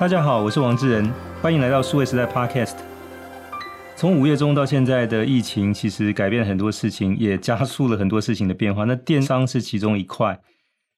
大家好，我是王志仁，欢迎来到数位时代 Podcast。从五月中到现在的疫情，其实改变了很多事情，也加速了很多事情的变化。那电商是其中一块。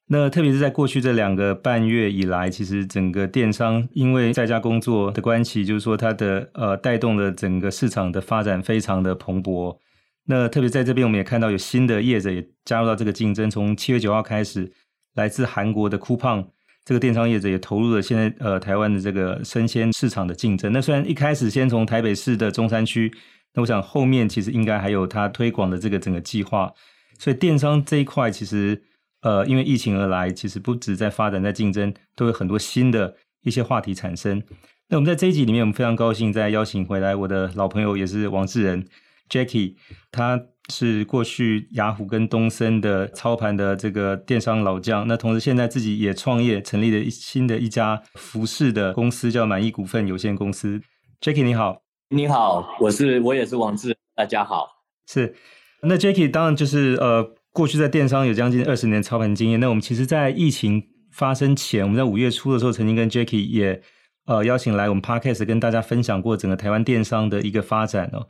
那特别是在过去这两个半月以来，其实整个电商因为在家工作的关系，就是说它的呃带动了整个市场的发展非常的蓬勃。那特别在这边，我们也看到有新的业者也加入到这个竞争。从七月九号开始，来自韩国的 Coupang 这个电商业者也投入了现在呃台湾的这个生鲜市场的竞争。那虽然一开始先从台北市的中山区，那我想后面其实应该还有它推广的这个整个计划。所以电商这一块其实呃因为疫情而来，其实不止在发展在竞争，都有很多新的一些话题产生。那我们在这一集里面，我们非常高兴再邀请回来我的老朋友，也是王志仁 Jacky，他。是过去雅虎跟东森的操盘的这个电商老将，那同时现在自己也创业成立了一新的一家服饰的公司，叫满意股份有限公司。Jacky 你好，你好，我是我也是王志，大家好。是，那 Jacky 当然就是呃，过去在电商有将近二十年操盘经验。那我们其实，在疫情发生前，我们在五月初的时候，曾经跟 Jacky 也呃邀请来我们 Podcast 跟大家分享过整个台湾电商的一个发展哦。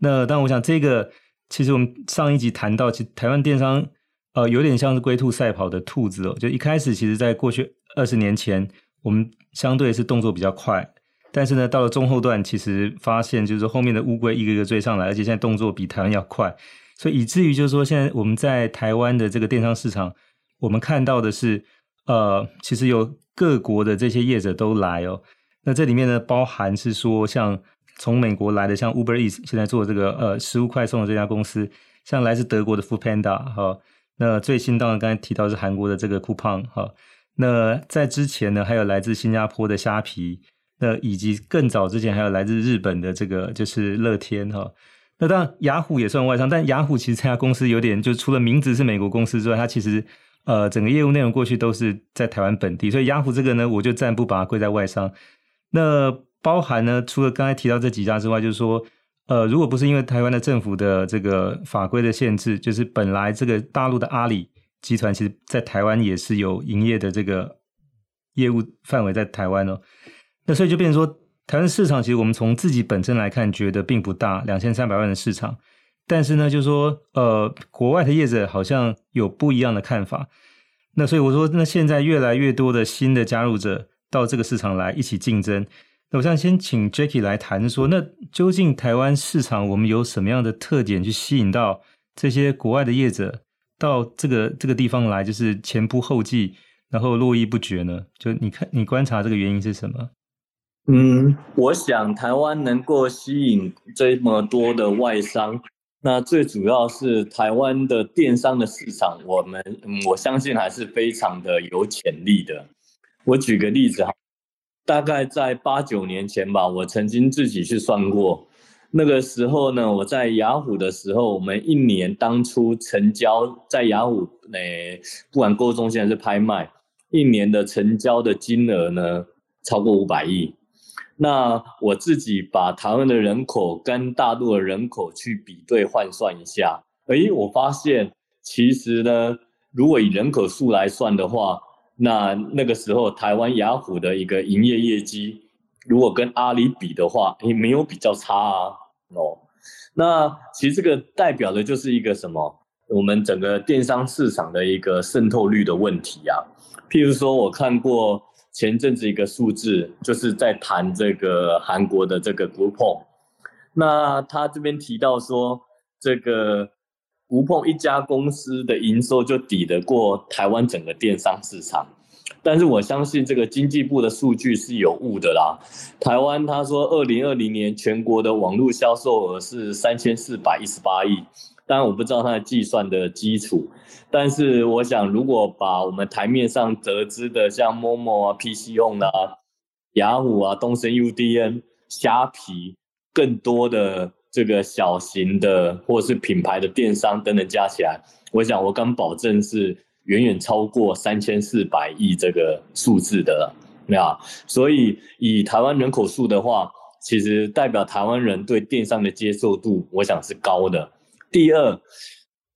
那当然，我想这个。其实我们上一集谈到，其实台湾电商呃有点像是龟兔赛跑的兔子哦。就一开始，其实在过去二十年前，我们相对是动作比较快，但是呢，到了中后段，其实发现就是后面的乌龟一个一个追上来，而且现在动作比台湾要快，所以以至于就是说现在我们在台湾的这个电商市场，我们看到的是呃，其实有各国的这些业者都来哦。那这里面呢，包含是说像。从美国来的，像 Uber Eats 现在做这个呃食物快送的这家公司，像来自德国的 Foodpanda 哈，那最新当然刚才提到是韩国的这个 Coupang 哈，那在之前呢还有来自新加坡的虾皮，那以及更早之前还有来自日本的这个就是乐天哈，那当然雅虎也算外商，但雅虎其实这家公司有点就除了名字是美国公司之外，它其实呃整个业务内容过去都是在台湾本地，所以雅虎这个呢我就暂不把它归在外商，那。包含呢，除了刚才提到这几家之外，就是说，呃，如果不是因为台湾的政府的这个法规的限制，就是本来这个大陆的阿里集团，其实在台湾也是有营业的这个业务范围在台湾哦。那所以就变成说，台湾市场其实我们从自己本身来看，觉得并不大，两千三百万的市场。但是呢，就是说，呃，国外的业者好像有不一样的看法。那所以我说，那现在越来越多的新的加入者到这个市场来一起竞争。那我想先请 Jacky 来谈说，那究竟台湾市场我们有什么样的特点去吸引到这些国外的业者到这个这个地方来，就是前仆后继，然后络绎不绝呢？就你看，你观察这个原因是什么？嗯，我想台湾能够吸引这么多的外商，那最主要是台湾的电商的市场，我们嗯，我相信还是非常的有潜力的。我举个例子哈。大概在八九年前吧，我曾经自己去算过，那个时候呢，我在雅虎的时候，我们一年当初成交在雅虎，诶、不管购物中心还是拍卖，一年的成交的金额呢，超过五百亿。那我自己把台湾的人口跟大陆的人口去比对换算一下，诶，我发现其实呢，如果以人口数来算的话，那那个时候，台湾雅虎的一个营业业绩，如果跟阿里比的话，也没有比较差啊。哦，那其实这个代表的就是一个什么？我们整个电商市场的一个渗透率的问题啊。譬如说，我看过前阵子一个数字，就是在谈这个韩国的这个 Groupon，那他这边提到说，这个。无碰一家公司的营收就抵得过台湾整个电商市场，但是我相信这个经济部的数据是有误的啦。台湾他说，二零二零年全国的网络销售额是三千四百一十八亿，当然我不知道它的计算的基础，但是我想如果把我们台面上得知的像 Momo 啊、PC Home 啊、雅虎啊、东森 UDN、虾皮更多的。这个小型的或是品牌的电商等等加起来，我想我敢保证是远远超过三千四百亿这个数字的了，所以以台湾人口数的话，其实代表台湾人对电商的接受度，我想是高的。第二，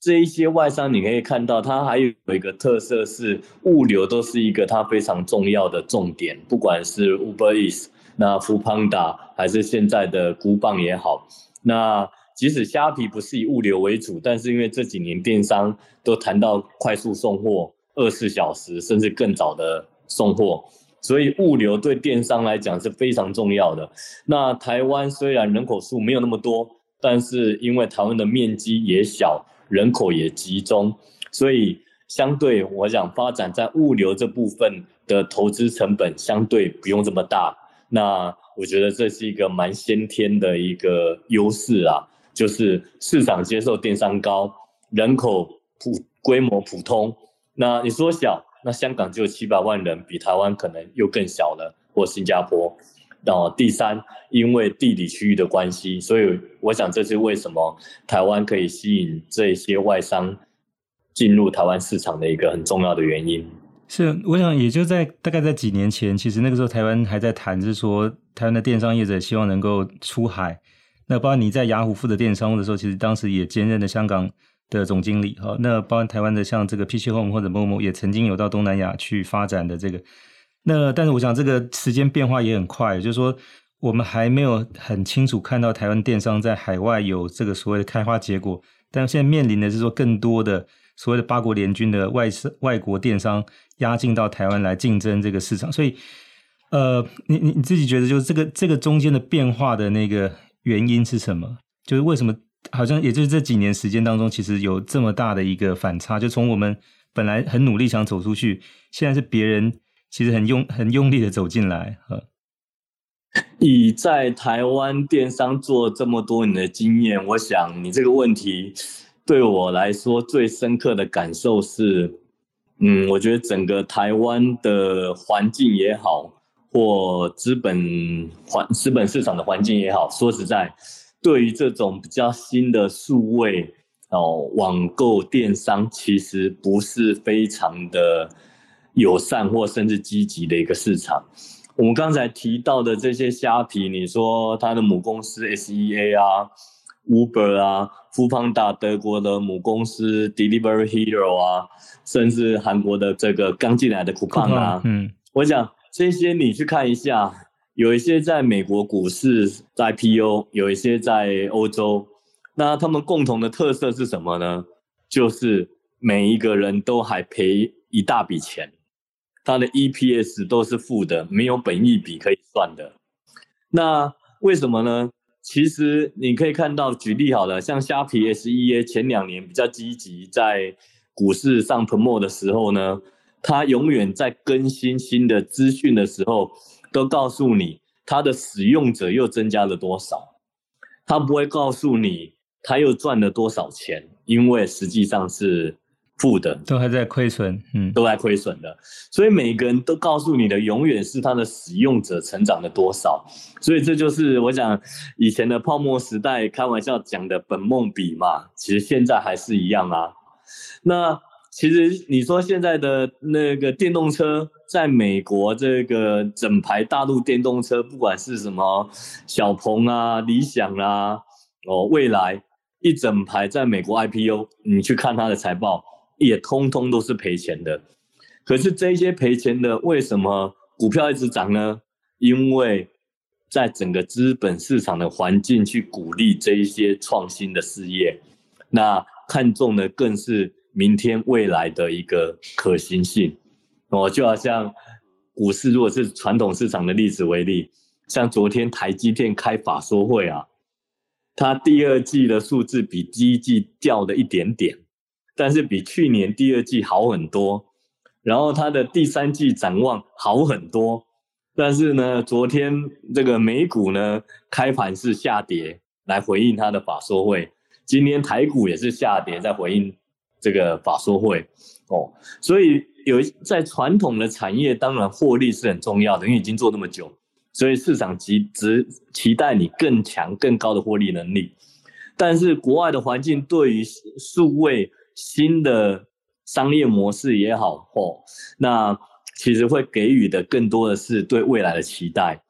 这一些外商，你可以看到，它还有一个特色是物流都是一个它非常重要的重点，不管是 Uber Eats、那富胖达还是现在的 Groupon 也好，那即使虾皮不是以物流为主，但是因为这几年电商都谈到快速送货、二十四小时甚至更早的送货，所以物流对电商来讲是非常重要的。那台湾虽然人口数没有那么多，但是因为台湾的面积也小。人口也集中，所以相对我想发展在物流这部分的投资成本相对不用这么大。那我觉得这是一个蛮先天的一个优势啊，就是市场接受电商高，人口普规模普通。那你说小，那香港就有七百万人，比台湾可能又更小了，或新加坡。然后第三，因为地理区域的关系，所以我想这是为什么台湾可以吸引这些外商进入台湾市场的一个很重要的原因。是，我想也就在大概在几年前，其实那个时候台湾还在谈，是说台湾的电商业者希望能够出海。那包括你在雅虎负责电商的时候，其实当时也兼任了香港的总经理哈。那包括台湾的像这个 PC Home 或者 Momo 也曾经有到东南亚去发展的这个。那但是我想这个时间变化也很快，就是说我们还没有很清楚看到台湾电商在海外有这个所谓的开花结果，但现在面临的是说更多的所谓的八国联军的外外国电商压进到台湾来竞争这个市场，所以呃，你你你自己觉得就是这个这个中间的变化的那个原因是什么？就是为什么好像也就是这几年时间当中，其实有这么大的一个反差，就从我们本来很努力想走出去，现在是别人。其实很用很用力的走进来，以在台湾电商做这么多年的经验，我想你这个问题对我来说最深刻的感受是，嗯，我觉得整个台湾的环境也好，或资本环资本市场的环境也好，说实在，对于这种比较新的数位哦网购电商，其实不是非常的。友善或甚至积极的一个市场。我们刚才提到的这些虾皮，你说它的母公司 SEA 啊、Uber 啊、Foodpanda 德国的母公司 Delivery Hero 啊，甚至韩国的这个刚进来的 Coupang 啊，嗯，我想这些你去看一下，有一些在美国股市在 IPU，有一些在欧洲，那他们共同的特色是什么呢？就是每一个人都还赔一大笔钱。他的 EPS 都是负的，没有本益比可以算的。那为什么呢？其实你可以看到，举例好了，像虾皮 SEA 前两年比较积极在股市上 promo 的时候呢，它永远在更新新的资讯的时候，都告诉你它的使用者又增加了多少。它不会告诉你它又赚了多少钱，因为实际上是。负的都还在亏损，嗯，都在亏损的，所以每个人都告诉你的永远是他的使用者成长了多少，所以这就是我想以前的泡沫时代开玩笑讲的本梦比嘛，其实现在还是一样啊。那其实你说现在的那个电动车，在美国这个整排大陆电动车，不管是什么小鹏啊、理想啊、哦未来，一整排在美国 IPO，你去看它的财报。也通通都是赔钱的，可是这些赔钱的为什么股票一直涨呢？因为在整个资本市场的环境去鼓励这一些创新的事业，那看重的更是明天未来的一个可行性。哦，就好像股市，如果是传统市场的例子为例，像昨天台积电开法说会啊，它第二季的数字比第一季掉了一点点。但是比去年第二季好很多，然后它的第三季展望好很多，但是呢，昨天这个美股呢开盘是下跌来回应它的法说会，今天台股也是下跌在回应这个法说会。哦，所以有在传统的产业，当然获利是很重要的，因为已经做那么久，所以市场极值期待你更强更高的获利能力，但是国外的环境对于数位。新的商业模式也好，哦，那其实会给予的更多的是对未来的期待，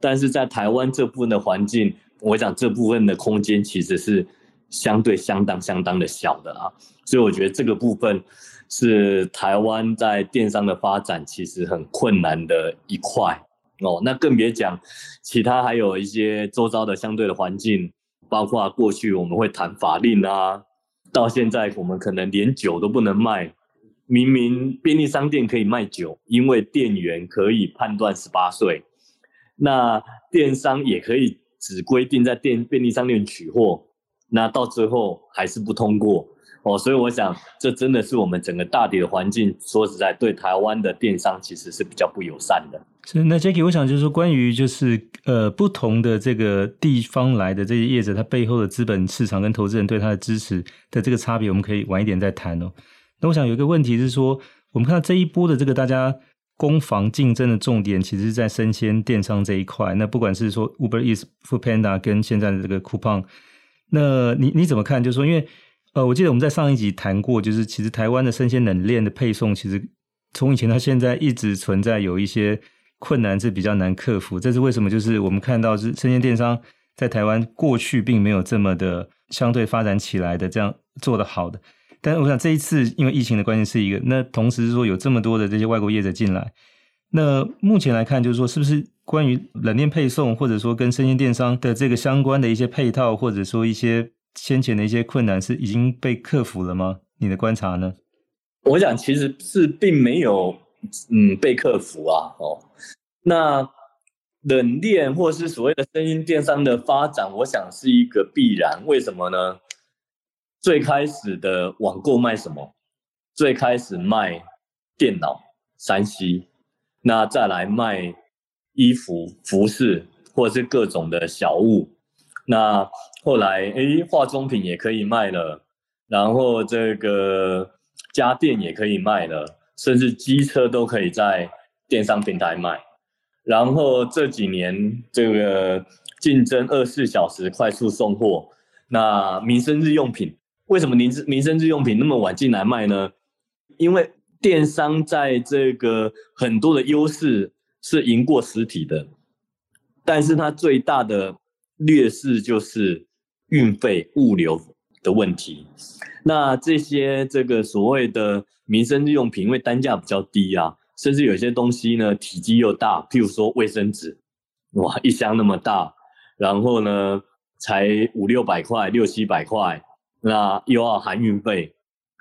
但是在台湾这部分的环境，我想这部分的空间其实是相对相当相当的小的啊，所以我觉得这个部分是台湾在电商的发展其实很困难的一块哦。那更别讲其他还有一些周遭的相对的环境，包括过去我们会谈法令啊，到现在我们可能连酒都不能卖，明明便利商店可以卖酒，因为店员可以判断十八岁，那电商也可以只规定在店便利商店取货。那到最后还是不通过哦，所以我想这真的是我们整个大体的环境，说实在，对台湾的电商其实是比较不友善的。是，那 Jackie，我想就是说，关于就是呃不同的这个地方来的这些业者，他背后的资本市场跟投资人对他的支持的这个差别，我们可以晚一点再谈哦。那我想有一个问题是说，我们看到这一波的这个大家攻防竞争的重点，其实是在生鲜电商这一块。那不管是说 Uber Eats、Foodpanda 跟现在的这个 Coupang。那你你怎么看？就是说，因为呃，我记得我们在上一集谈过，就是其实台湾的生鲜冷链的配送，其实从以前到现在一直存在有一些困难，是比较难克服。这是为什么？就是我们看到是生鲜电商在台湾过去并没有这么的相对发展起来的，这样做得好的。但是我想这一次因为疫情的关系是一个，那同时是说有这么多的这些外国业者进来，那目前来看就是说是不是？关于冷链配送，或者说跟生鲜电商的这个相关的一些配套，或者说一些先前的一些困难，是已经被克服了吗？你的观察呢？我想其实是并没有，嗯，被克服啊。哦，那冷链或是所谓的生鲜电商的发展，我想是一个必然。为什么呢？最开始的网购卖什么？最开始卖电脑、三 C，那再来卖。衣服、服饰，或者是各种的小物，那后来诶，化妆品也可以卖了，然后这个家电也可以卖了，甚至机车都可以在电商平台卖。然后这几年这个竞争二十四小时快速送货，那民生日用品为什么民民生日用品那么晚进来卖呢？因为电商在这个很多的优势。是赢过实体的，但是它最大的劣势就是运费物流的问题。那这些这个所谓的民生日用品，因为单价比较低啊，甚至有些东西呢体积又大，譬如说卫生纸，哇，一箱那么大，然后呢才五六百块、六七百块，那又要含运费。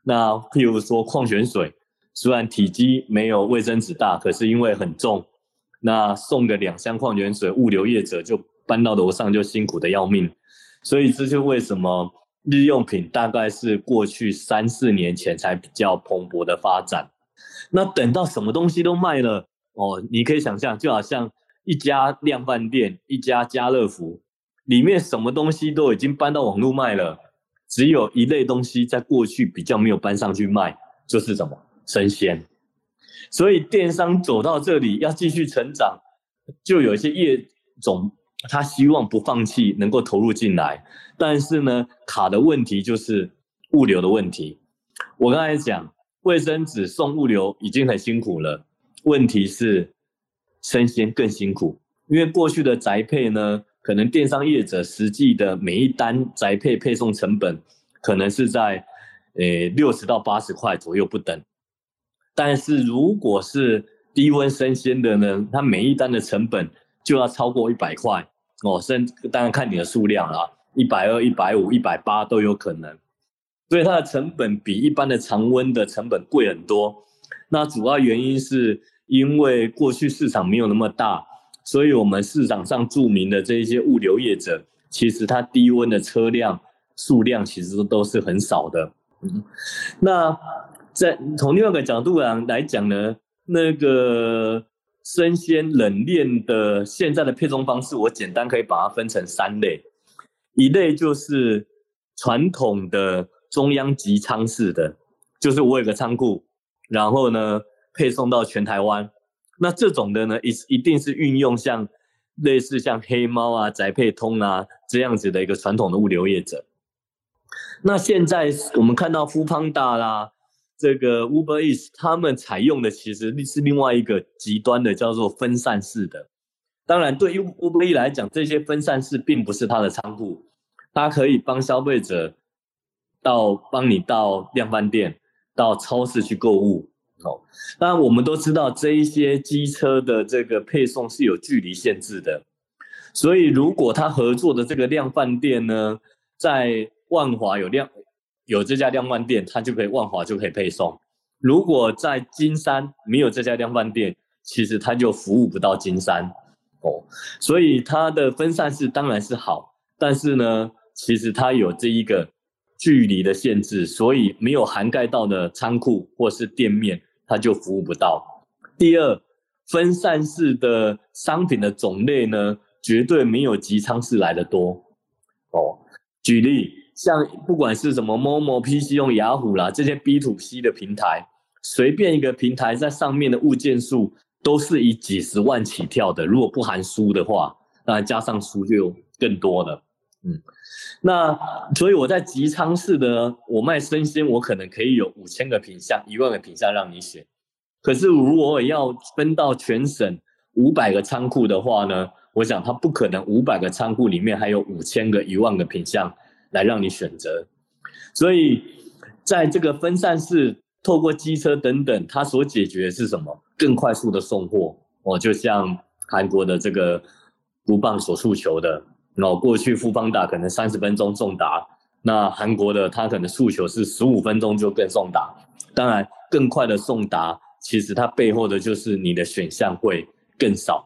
那譬如说矿泉水，虽然体积没有卫生纸大，可是因为很重。那送个两箱矿泉水，物流业者就搬到楼上就辛苦的要命，所以这就为什么日用品大概是过去三四年前才比较蓬勃的发展。那等到什么东西都卖了哦，你可以想象，就好像一家量贩店，一家家乐福，里面什么东西都已经搬到网络卖了，只有一类东西在过去比较没有搬上去卖，就是什么生鲜。所以电商走到这里要继续成长，就有一些业种他希望不放弃，能够投入进来，但是呢，卡的问题就是物流的问题。我刚才讲卫生纸送物流已经很辛苦了，问题是生鲜更辛苦，因为过去的宅配呢，可能电商业者实际的每一单宅配配送成本可能是在呃六十到八十块左右不等。但是如果是低温生鲜的呢，它每一单的成本就要超过一百块哦，甚当然看你的数量啊，一百二、一百五、一百八都有可能，所以它的成本比一般的常温的成本贵很多。那主要原因是因为过去市场没有那么大，所以我们市场上著名的这一些物流业者，其实它低温的车辆数量其实都是很少的。嗯，那。在从另外一个角度上来讲呢，那个生鲜冷链的现在的配送方式，我简单可以把它分成三类。一类就是传统的中央集仓式的，就是我有个仓库，然后呢配送到全台湾。那这种的呢，一一定是运用像类似像黑猫啊、宅配通啊这样子的一个传统的物流业者。那现在我们看到 Foodpanda 啦。这个 Uber Eats 他们采用的其实是另外一个极端的，叫做分散式的。当然，对于 Uber Eats 来讲，这些分散式并不是它的仓库，它可以帮消费者到帮你到量贩店、到超市去购物。哦，那我们都知道这一些机车的这个配送是有距离限制的，所以如果他合作的这个量贩店呢，在万华有量有这家量贩店，他就可以万华就可以配送；如果在金山没有这家量贩店，其实他就服务不到金山。哦，所以它的分散式当然是好，但是呢，其实它有这一个距离的限制，所以没有涵盖到的仓库或是店面。它就服务不到。第二，分散式的商品的种类呢，绝对没有集仓式来的多。哦，举例，像不管是什么 Momo、PC 用雅虎啦，这些 B to C 的平台，随便一个平台在上面的物件数都是以几十万起跳的。如果不含书的话，那加上书就更多了。嗯，那所以我在集仓式的，我卖生鲜，我可能可以有五千个品项，一万个品项让你选。可是如果我要分到全省五百个仓库的话呢，我想它不可能五百个仓库里面还有五千个、一万个品项来让你选择。所以在这个分散式，透过机车等等，它所解决的是什么？更快速的送货。哦，就像韩国的这个不棒所诉求的。然后过去 foodpanda 可能三十分钟送达，那韩国的他可能诉求是十五分钟就更送达。当然，更快的送达，其实它背后的就是你的选项会更少。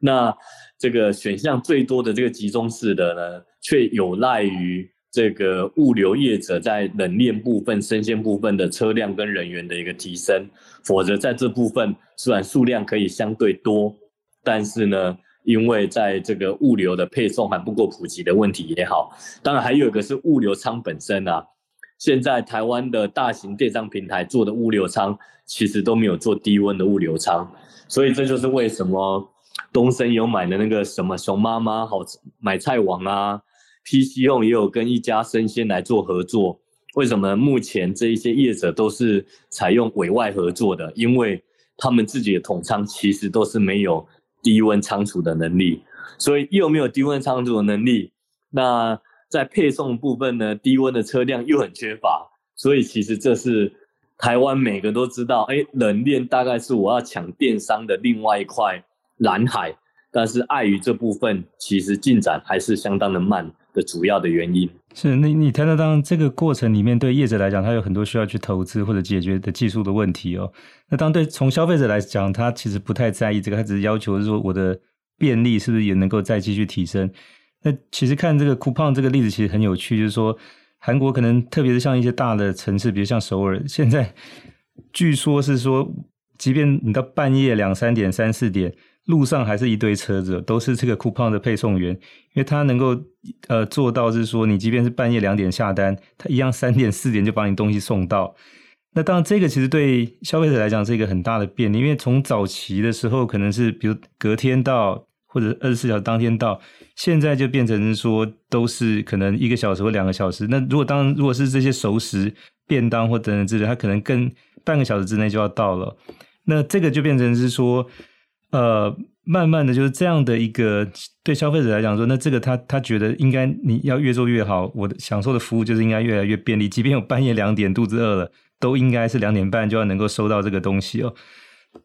那这个选项最多的这个集中式的呢，却有赖于这个物流业者在冷链部分、生鲜部分的车辆跟人员的一个提升。否则在这部分虽然数量可以相对多，但是呢，因为在这个物流的配送还不够普及的问题也好，当然还有一个是物流仓本身啊。现在台湾的大型电商平台做的物流仓，其实都没有做低温的物流仓，所以这就是为什么东森有买的那个什么熊妈妈好买菜网啊，PCO 也有跟一家生鲜来做合作。为什么目前这一些业者都是采用委外合作的？因为他们自己的统仓其实都是没有。低温仓储的能力，所以又没有低温仓储的能力，那在配送部分呢，低温的车辆又很缺乏，所以其实这是台湾每个都知道，哎，冷链大概是我要抢电商的另外一块蓝海，但是碍于这部分，其实进展还是相当的慢的主要的原因。是，那你谈到当这个过程里面，对业者来讲，他有很多需要去投资或者解决的技术的问题哦。那当对从消费者来讲，他其实不太在意这个，他只是要求说我的便利是不是也能够再继续提升。那其实看这个 coupon 这个例子其实很有趣，就是说韩国可能特别是像一些大的城市，比如像首尔，现在据说是说，即便你到半夜两三点、三四点。路上还是一堆车子，都是这个 Coupang 的配送员，因为他能够呃做到是说，你即便是半夜两点下单，他一样三点四点就把你东西送到。那当然，这个其实对消费者来讲是一个很大的便利，因为从早期的时候可能是比如隔天到或者二十四小时当天到，现在就变成是说都是可能一个小时或两个小时。那如果当如果是这些熟食便当或等等之类，它可能更半个小时之内就要到了。那这个就变成是说。呃，慢慢的就是这样的一个对消费者来讲说，那这个他他觉得应该你要越做越好，我的享受的服务就是应该越来越便利，即便有半夜两点肚子饿了，都应该是两点半就要能够收到这个东西哦。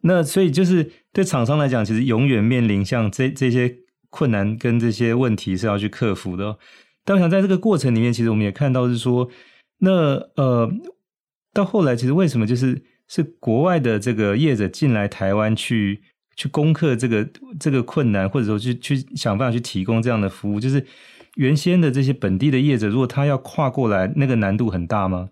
那所以就是对厂商来讲，其实永远面临像这这些困难跟这些问题是要去克服的哦。但我想在这个过程里面，其实我们也看到是说，那呃到后来其实为什么就是是国外的这个业者进来台湾去。去攻克这个这个困难，或者说去去想办法去提供这样的服务，就是原先的这些本地的业者，如果他要跨过来，那个难度很大吗？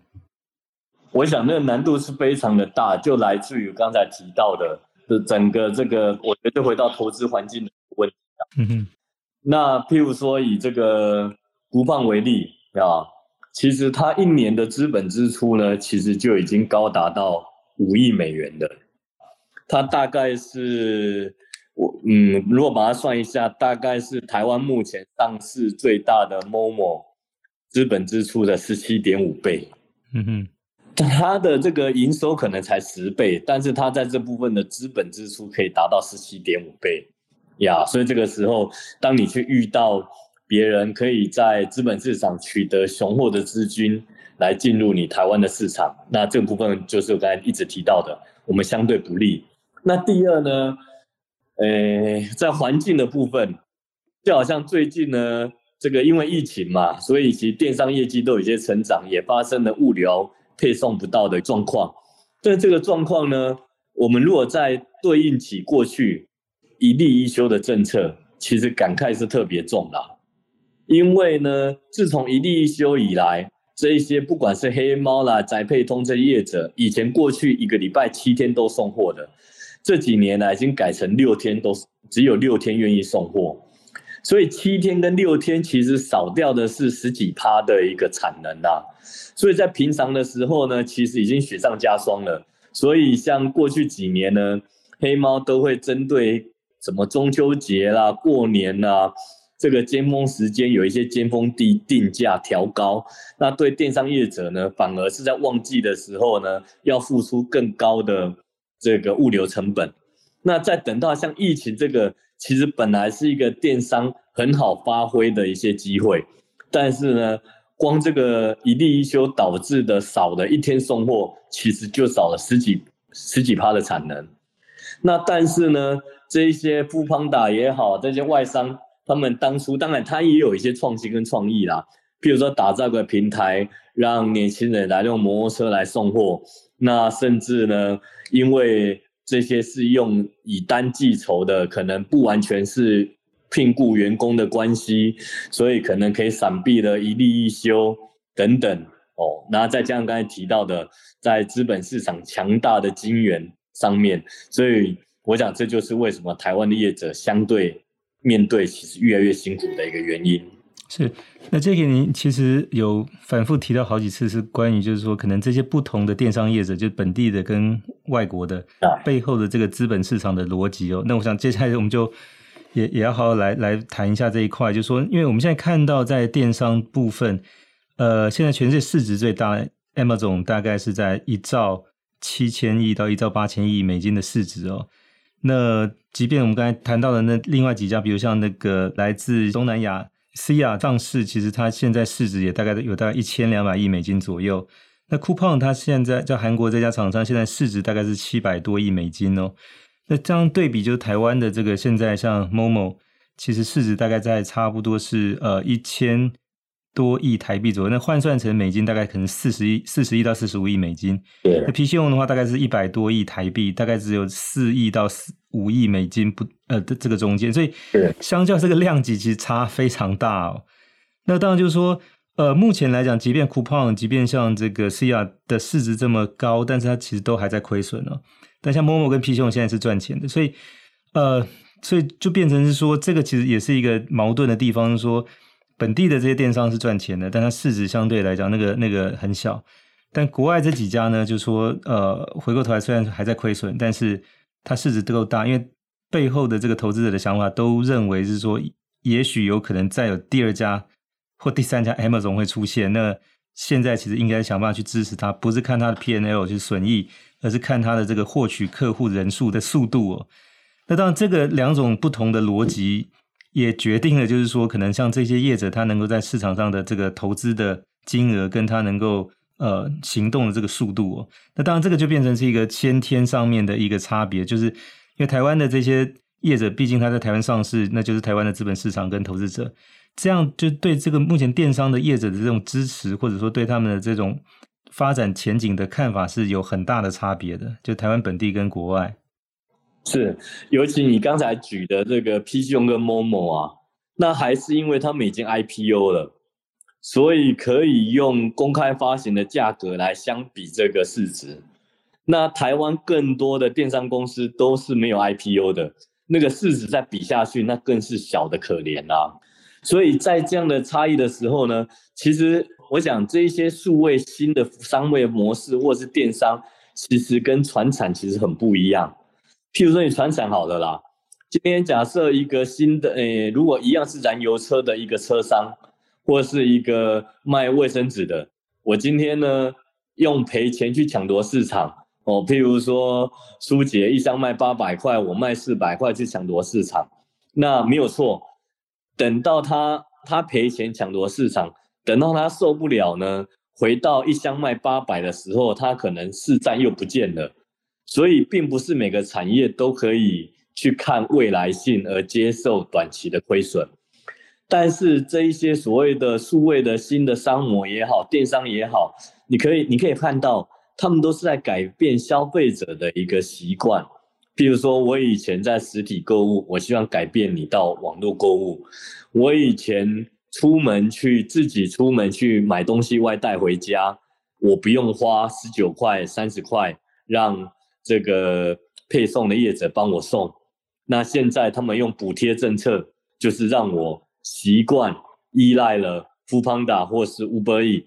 我想那个难度是非常的大，就来自于刚才提到的，的整个这个，我觉得回到投资环境的问题。嗯哼，那譬如说以这个 Coupang 为例啊，其实它一年的资本支出呢，其实就已经高达到五亿美元的。它大概是我嗯，如果把它算一下，大概是台湾目前上市最大的 Momo 资本支出的十七点五倍。嗯哼，它的这个营收可能才十倍，但是它在这部分的资本支出可以达到十七点五倍呀。所以这个时候，当你去遇到别人可以在资本市场取得雄厚的资金，来进入你台湾的市场。那这个部分就是我刚才一直提到的，我们相对不利。那第二呢，呃，在环境的部分，就好像最近呢，这个因为疫情嘛，所以其实电商业绩都有些成长，也发生了物流配送不到的状况。但这个状况呢，我们如果在对应起过去一例一休的政策，其实感慨是特别重的。因为呢，自从一例一休以来，这一些不管是黑猫啦、宅配通这业者，以前过去一个礼拜七天都送货的，这几年来已经改成六天都只有六天愿意送货，所以七天跟六天其实少掉的是十几趴的一个产能啦。所以在平常的时候呢，其实已经雪上加霜了。所以像过去几年呢，黑猫都会针对什么中秋节啦、过年啦。这个尖峰时间有一些尖峰地定价调高，那对电商业者呢，反而是在旺季的时候呢，要付出更高的这个物流成本。那再等到像疫情这个，其实本来是一个电商很好发挥的一些机会，但是呢，光这个一例一休导致的少的一天送货，其实就少了十几十几趴的产能。那但是呢，这一些 foodpanda 也好，这些外商。他们当初当然，他也有一些创新跟创意啦，比如说打造个平台，让年轻人来用摩托车来送货。那甚至呢，因为这些是用以单计酬的，可能不完全是聘雇员工的关系，所以可能可以闪避了一例一休等等哦。那再加上刚才提到的，在资本市场强大的金源上面，所以我想这就是为什么台湾的业者相对。面对其实越来越辛苦的一个原因是，那这个您其实有反复提到好几次，是关于就是说，可能这些不同的电商业者，就本地的跟外国的背后的这个资本市场的逻辑哦。那我想接下来我们就也也要好好来来谈一下这一块，就是说，因为我们现在看到在电商部分，呃，现在全世界市值最大 Amazon 大概是在一兆七千亿到一兆八千亿美金的市值哦。那即便我们刚才谈到的那另外几家，比如像那个来自东南亚 Sea 上市，其实它现在市值也大概有大概一千两百亿美金左右。那 Coupang 它现在在韩国这家厂商，现在市值大概是七百多亿美金哦。那这样对比，就是台湾的这个现在像 Momo，其实市值大概在差不多是呃一千。多亿台币左右，那换算成美金大概可能四十亿、四十亿到四十五亿美金。对，那 PChome 的话大概是一百多亿台币，大概只有四亿到五亿美金不呃的这个中间，所以相较这个量级其实差非常大哦。那当然就是说，呃，目前来讲，即便 Coupang，即便像这个 Sea 的市值这么高，但是它其实都还在亏损哦。但像 Momo 跟 PChome 现在是赚钱的，所以呃，所以就变成是说，这个其实也是一个矛盾的地方，就是说。本地的这些电商是赚钱的，但它市值相对来讲，那个那个很小。但国外这几家呢，就说呃，回过头来虽然还在亏损，但是它市值都够大，因为背后的这个投资者的想法都认为是说，也许有可能再有第二家或第三家 Amazon 会出现。那现在其实应该想办法去支持它，不是看它的 P N L 就是损益，而是看它的这个获取客户人数的速度哦。那当然，这个两种不同的逻辑。也决定了，就是说，可能像这些业者，他能够在市场上的这个投资的金额，跟他能够呃行动的这个速度哦。那当然，这个就变成是一个先天上面的一个差别，就是因为台湾的这些业者，毕竟他在台湾上市，那就是台湾的资本市场跟投资者，这样就对这个目前电商的业者的这种支持，或者说对他们的这种发展前景的看法，是有很大的差别的。就台湾本地跟国外。是，尤其你刚才举的这个 PC 用跟 Momo 啊，那还是因为他们已经 IPO 了，所以可以用公开发行的价格来相比这个市值。那台湾更多的电商公司都是没有 IPO 的，那个市值再比下去，那更是小的可怜啊。所以在这样的差异的时候呢，其实我想这一些数位新的商业模式或是电商，其实跟传产其实很不一样。譬如说你传产好了啦，今天假设一个新的诶，如果一样是燃油车的一个车商，或是一个卖卫生纸的，我今天呢用赔钱去抢夺市场哦。譬如说舒杰一箱卖八百块，我卖四百块去抢夺市场，那没有错。等到他他赔钱抢夺市场，等到他受不了呢，回到一箱卖八百的时候，他可能市占又不见了。所以，并不是每个产业都可以去看未来性而接受短期的亏损。但是，这一些所谓的数位的新的商模也好，电商也好，你可以你可以看到，他们都是在改变消费者的一个习惯。譬如说，我以前在实体购物，我希望改变你到网络购物。我以前出门去自己出门去买东西外带回家，我不用花十九块、三十块让这个配送的业者帮我送。那现在他们用补贴政策，就是让我习惯依赖了 f o o p a n d a 或是 Uber E，。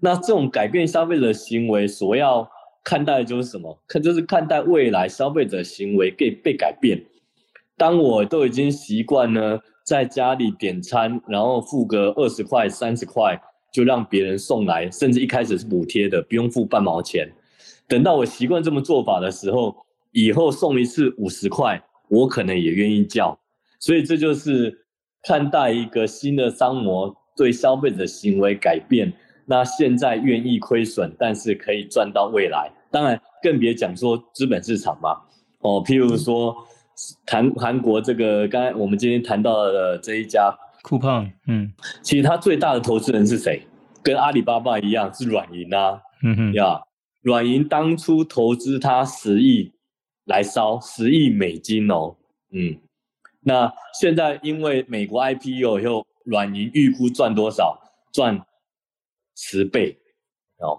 那这种改变消费者行为所要。看待的就是什么？看就是看待未来消费者行为被被改变。当我都已经习惯呢，在家里点餐，然后付个二十块、三十块，就让别人送来，甚至一开始是补贴的，不用付半毛钱。等到我习惯这么做法的时候，以后送一次五十块，我可能也愿意叫。所以这就是看待一个新的商模对消费者行为改变。那现在愿意亏损，但是可以赚到未来。当然，更别讲说资本市场嘛。哦，譬如说，谈韩国这个，刚才我们今天谈到的这一家酷胖，嗯，其实他最大的投资人是谁？跟阿里巴巴一样，是软银啊。嗯哼，呀，软银当初投资他十亿来烧，十亿美金哦。嗯，那现在因为美国 IPO 以后，软银预估赚多少？赚。十倍，哦，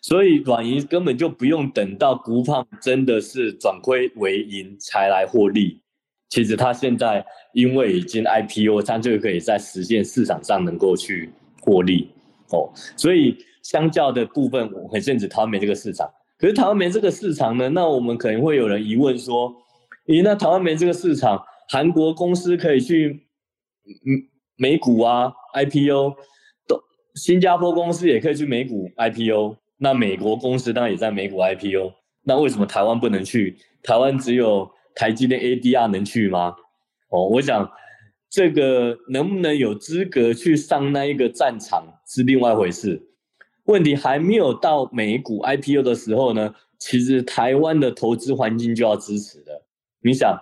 所以软银根本就不用等到股胖真的是转亏为盈才来获利。其实他现在因为已经 IPO，他就可以在实现市场上能够去获利哦。所以相较的部分，我很限制台湾煤这个市场。可是台湾煤这个市场呢，那我们可能会有人疑问说：咦，那台湾煤这个市场，韩国公司可以去嗯美股啊 IPO？都新加坡公司也可以去美股 IPO，那美国公司当然也在美股 IPO，那为什么台湾不能去？台湾只有台积电 ADR 能去吗？哦，我想这个能不能有资格去上那一个战场是另外一回事。问题还没有到美股 IPO 的时候呢，其实台湾的投资环境就要支持的。你想，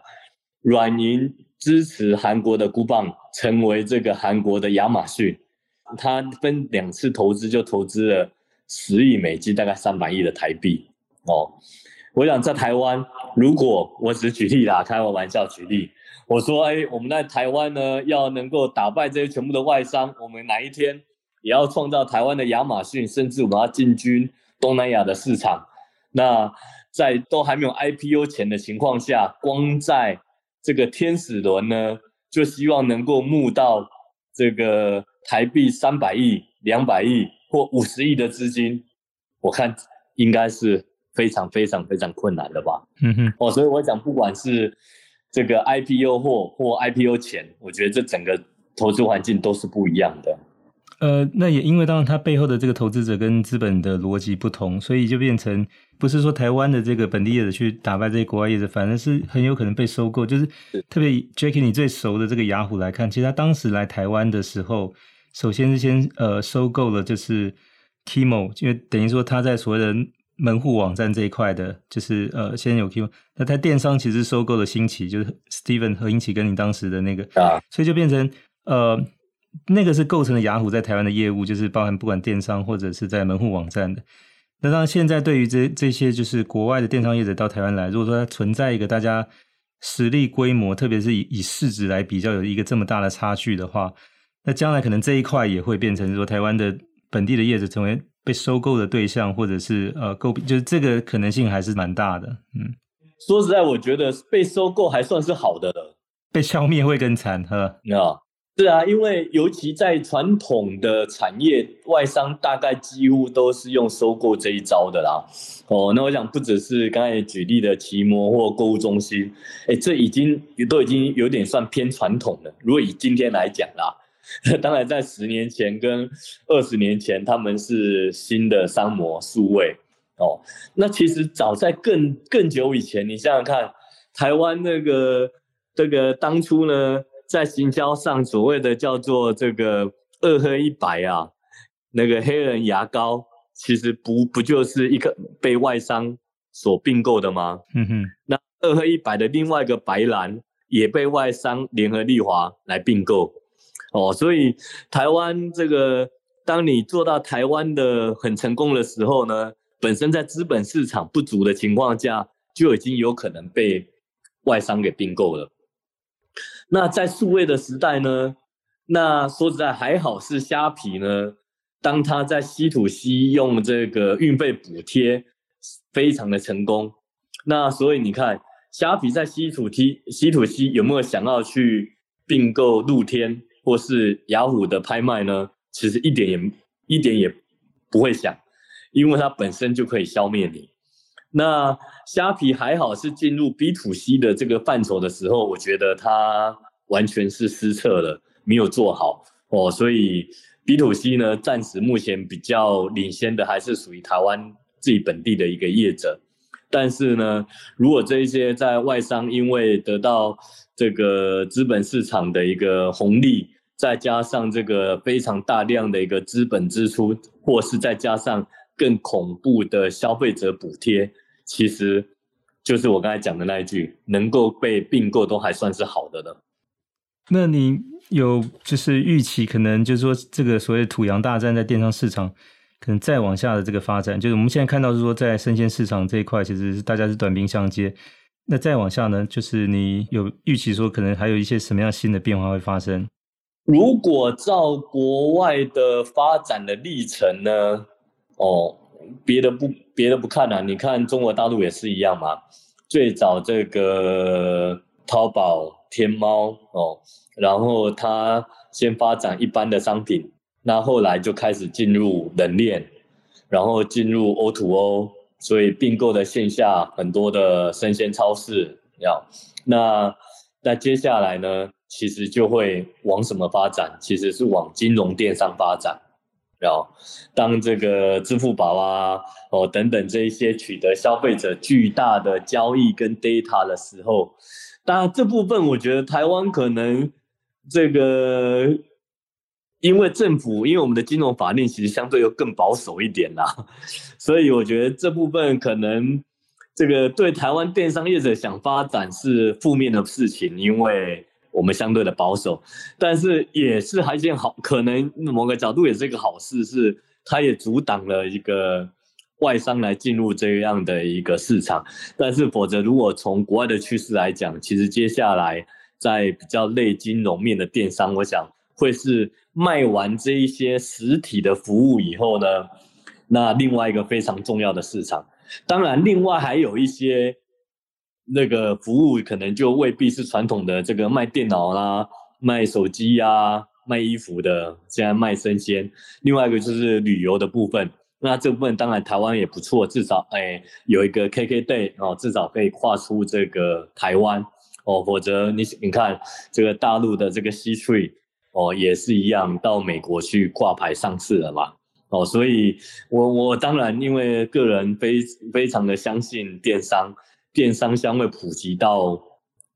软银支持韩国的 Coupang 成为这个韩国的亚马逊。他分两次投资就投资了十亿美金，大概三百亿的台币哦。我想在台湾，如果我只举例啦，开个玩笑举例，我说，哎，我们在台湾呢，要能够打败这些全部的外商，我们哪一天也要创造台湾的亚马逊，甚至我们要进军东南亚的市场。那在都还没有 IPO 前的情况下，光在这个天使轮呢，就希望能够募到这个。台币三百亿、两百亿或五十亿的资金，我看应该是非常非常非常困难的吧。嗯哼，哦，所以我想，不管是这个 IPO 或或 IPO 前，我觉得这整个投资环境都是不一样的。呃，那也因为当然它背后的这个投资者跟资本的逻辑不同，所以就变成不是说台湾的这个本地业者去打败这些国外业者，反正是很有可能被收购。就是特别 Jacky 你最熟的这个雅虎来看，其实他当时来台湾的时候。首先是先呃收购了就是 Kimo，因为等于说他在所谓的门户网站这一块的，就是呃先有 Kimo，那他电商其实收购了新奇，就是 Steven 和英奇跟你当时的那个，啊，所以就变成呃那个是构成了雅虎在台湾的业务，就是包含不管电商或者是在门户网站的。那当然现在对于这这些就是国外的电商业者到台湾来，如果说它存在一个大家实力规模，特别是以以市值来比较有一个这么大的差距的话。那将来可能这一块也会变成说，台湾的本地的业者成为被收购的对象，或者是呃购，就是这个可能性还是蛮大的。嗯，说实在，我觉得被收购还算是好的了，被消灭会更惨，哈。啊，是啊，因为尤其在传统的产业，外商大概几乎都是用收购这一招的啦。哦，那我想不只是刚才举例的奇摩或购物中心，哎，这已经都已经有点算偏传统了。如果以今天来讲啦。当然，在十年前跟二十年前，他们是新的商模数位哦。那其实早在更更久以前，你想想看，台湾那个这个当初呢，在行销上所谓的叫做这个二黑一白啊，那个黑人牙膏其实不不就是一个被外商所并购的吗？嗯哼，那二黑一白的另外一个白兰也被外商联合利华来并购，哦，所以台湾这个，当你做到台湾的很成功的时候呢，本身在资本市场不足的情况下，就已经有可能被外商给并购了。那在数位的时代呢，那说实在还好是虾皮呢，当他在稀土西用这个运费补贴非常的成功，那所以你看虾皮在 C to T C to C 有没有想要去并购露天或是雅虎的拍卖呢？其实一点也一点也不会想，因为它本身就可以消灭你。那虾皮还好是进入 B to C 的这个范畴的时候，我觉得它完全是失策了，没有做好哦。所以 B to C 呢，暂时目前比较领先的还是属于台湾自己本地的一个业者。但是呢，如果这一些在外商因为得到这个资本市场的一个红利，再加上这个非常大量的一个资本支出，或是再加上更恐怖的消费者补贴。其实就是我刚才讲的那一句，能够被并购都还算是好的了。那你有就是预期，可能就是说这个所谓的土洋大战在电商市场可能再往下的这个发展，就是我们现在看到是说在生鲜市场这一块，其实是大家是短兵相接。那再往下呢，就是你有预期说可能还有一些什么样新的变化会发生？如果照国外的发展的历程呢？哦。别的不别的不看了，你看中国大陆也是一样嘛。最早这个淘宝、天猫哦，然后它先发展一般的商品，那后来就开始进入冷链，然后进入 O to O，所以并购的线下很多的生鲜超市要。那那接下来呢，其实就会往什么发展？其实是往金融电商发展。要当这个支付宝啊，哦等等这一些取得消费者巨大的交易跟 data 的时候，当然这部分我觉得台湾可能这个，因为政府因为我们的金融法令其实相对又更保守一点啦，所以我觉得这部分可能这个对台湾电商业者想发展是负面的事情，因为。我们相对的保守，但是也是还一件好，可能某个角度也是一个好事，是它也阻挡了一个外商来进入这样的一个市场。但是否则，如果从国外的趋势来讲，其实接下来在比较类金融面的电商，我想会是卖完这一些实体的服务以后呢，那另外一个非常重要的市场。当然，另外还有一些。那个服务可能就未必是传统的这个卖电脑啦、卖手机呀、卖衣服的，现在卖生鲜。另外一个就是旅游的部分，那这部分当然台湾也不错，至少哎有一个 KKday 哦，至少可以跨出这个台湾哦，否则你你看这个大陆的这个 C3 哦也是一样到美国去挂牌上市了嘛哦，所以我我当然因为个人非非常的相信电商。电商将会普及到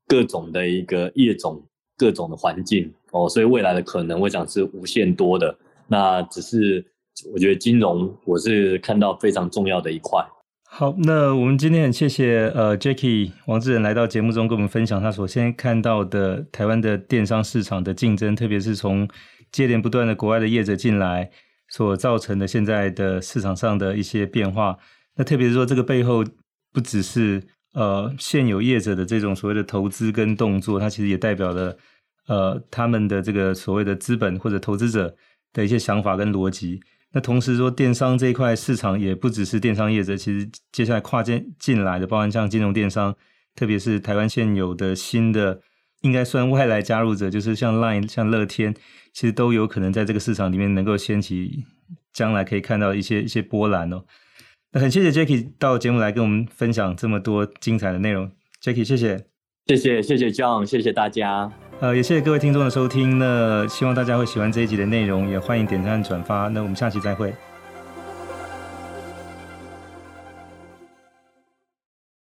各种的一个业种、各种的环境哦，所以未来的可能我想是无限多的。那只是我觉得金融我是看到非常重要的一块。好，那我们今天很谢谢呃 Jacky 王志仁来到节目中跟我们分享他所现在看到的台湾的电商市场的竞争，特别是从接连不断的国外的业者进来所造成的现在的市场上的一些变化。那特别是说这个背后不只是呃，现有业者的这种所谓的投资跟动作，它其实也代表了呃他们的这个所谓的资本或者投资者的一些想法跟逻辑。那同时说，电商这一块市场也不只是电商业者，其实接下来跨进进来的，包含像金融电商，特别是台湾现有的新的，应该算外来加入者，就是像 Line、像乐天，其实都有可能在这个市场里面能够掀起将来可以看到一些一些波澜哦。那很谢谢 Jacky 到节目来跟我们分享这么多精彩的内容，Jacky 谢谢，谢谢谢谢 John，谢谢大家，呃，也谢谢各位听众的收听，那希望大家会喜欢这一集的内容，也欢迎点赞转发，那我们下期再会。